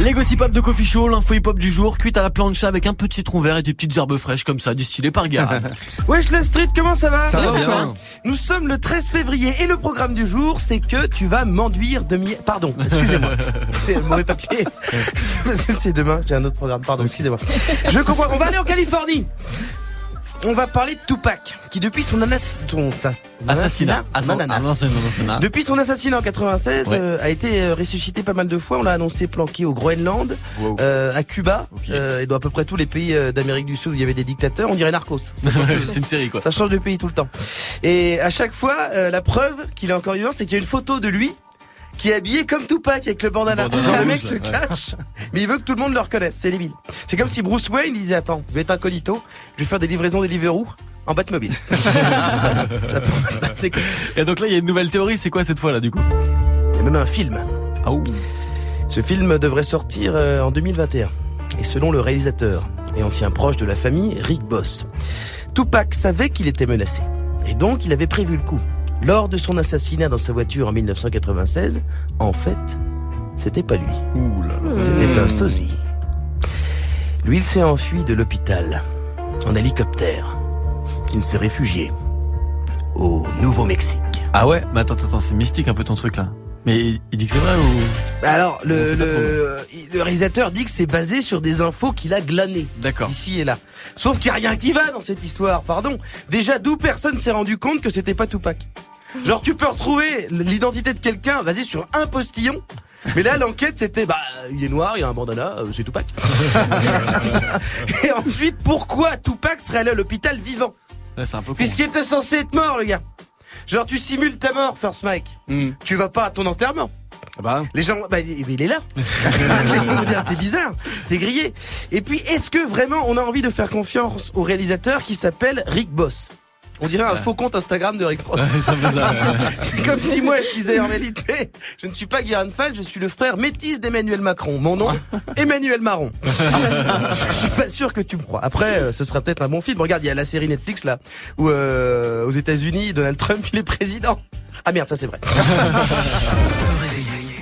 Les gossip hop de Coffee Show, l'info hip hop du jour, cuite à la plancha avec un peu de citron vert et des petites herbes fraîches comme ça, distillées par Gare. Wesh la street, comment ça va? Ça va bien. Nous sommes le 13 février et le programme du jour, c'est que tu vas m'enduire de miel. Pardon, excusez-moi. c'est mauvais papier. c'est demain, j'ai un autre programme. Pardon, excusez-moi. Je comprends. On va aller en Californie. On va parler de Tupac, qui depuis son, anas- son sa- Assassinat. Ananas. Assassinat. Assassinat. Depuis son assassinat en 96, Ouais. euh, a été euh, ressuscité pas mal de fois. On l'a annoncé planqué au Groenland, Wow. euh, à Cuba, euh, et dans à peu près tous les pays d'Amérique du Sud où il y avait des dictateurs. On dirait Narcos. c'est une série quoi. Ça change de pays tout le temps. Et à chaque fois, la preuve qu'il est encore vivant, c'est qu'il y a une photo de lui qui est habillé comme Tupac avec le bandana. Bandana Genre le rouge, mec se cache, mais il veut que tout le monde le reconnaisse. C'est débile. C'est comme si Bruce Wayne disait attends, je vais être incognito, je vais faire des livraisons Deliveroo en Batmobile. Cool. Et donc là, il y a une nouvelle théorie, c'est quoi cette fois là du coup? Il y a même un film. Ah ouh. Ce film devrait sortir euh, en 2021. Et selon le réalisateur et ancien proche de la famille, Rick Boss, Tupac savait qu'il était menacé. Et donc il avait prévu le coup. Lors de son assassinat dans sa voiture en 1996, en fait, c'était pas lui. Ouh là là. C'était un sosie. Lui, il s'est enfui de l'hôpital en hélicoptère. Il s'est réfugié au Nouveau-Mexique. Ah ouais? Mais attends, attends, c'est mystique un peu ton truc là. Mais il, dit que c'est vrai ou? Bah Alors, le réalisateur dit que c'est basé sur des infos qu'il a glanées. D'accord. ici et là. Sauf qu'il n'y a rien qui va dans cette histoire, pardon. Déjà, d'où personne s'est rendu compte que c'était pas Tupac. Genre, tu peux retrouver l'identité de quelqu'un basé sur un postillon. Mais là, l'enquête, c'était, bah, il est noir, il a un bandana, euh, c'est Tupac. et ensuite, pourquoi Tupac serait allé à l'hôpital vivant Ouais, c'est un peu con. Puisqu'il était censé être mort, le gars. Genre, tu simules ta mort, First Mike. Hmm. Tu vas pas à ton enterrement. Bah, Les gens, bah, il est là. C'est bizarre, t'es grillé. Et puis, est-ce que vraiment on a envie de faire confiance au réalisateur qui s'appelle Rick Boss? On dirait un faux compte Instagram de Rick ça. C'est comme si moi je disais en réalité, je ne suis pas Guérin Fall, je suis le frère métis d'Emmanuel Macron. Mon nom, Emmanuel Marron. je suis pas sûr que tu me crois. Après, euh, ce sera peut-être un bon film. Regarde, il y a la série Netflix là, où euh, aux États-Unis, Donald Trump il est président. Ah merde, ça c'est vrai.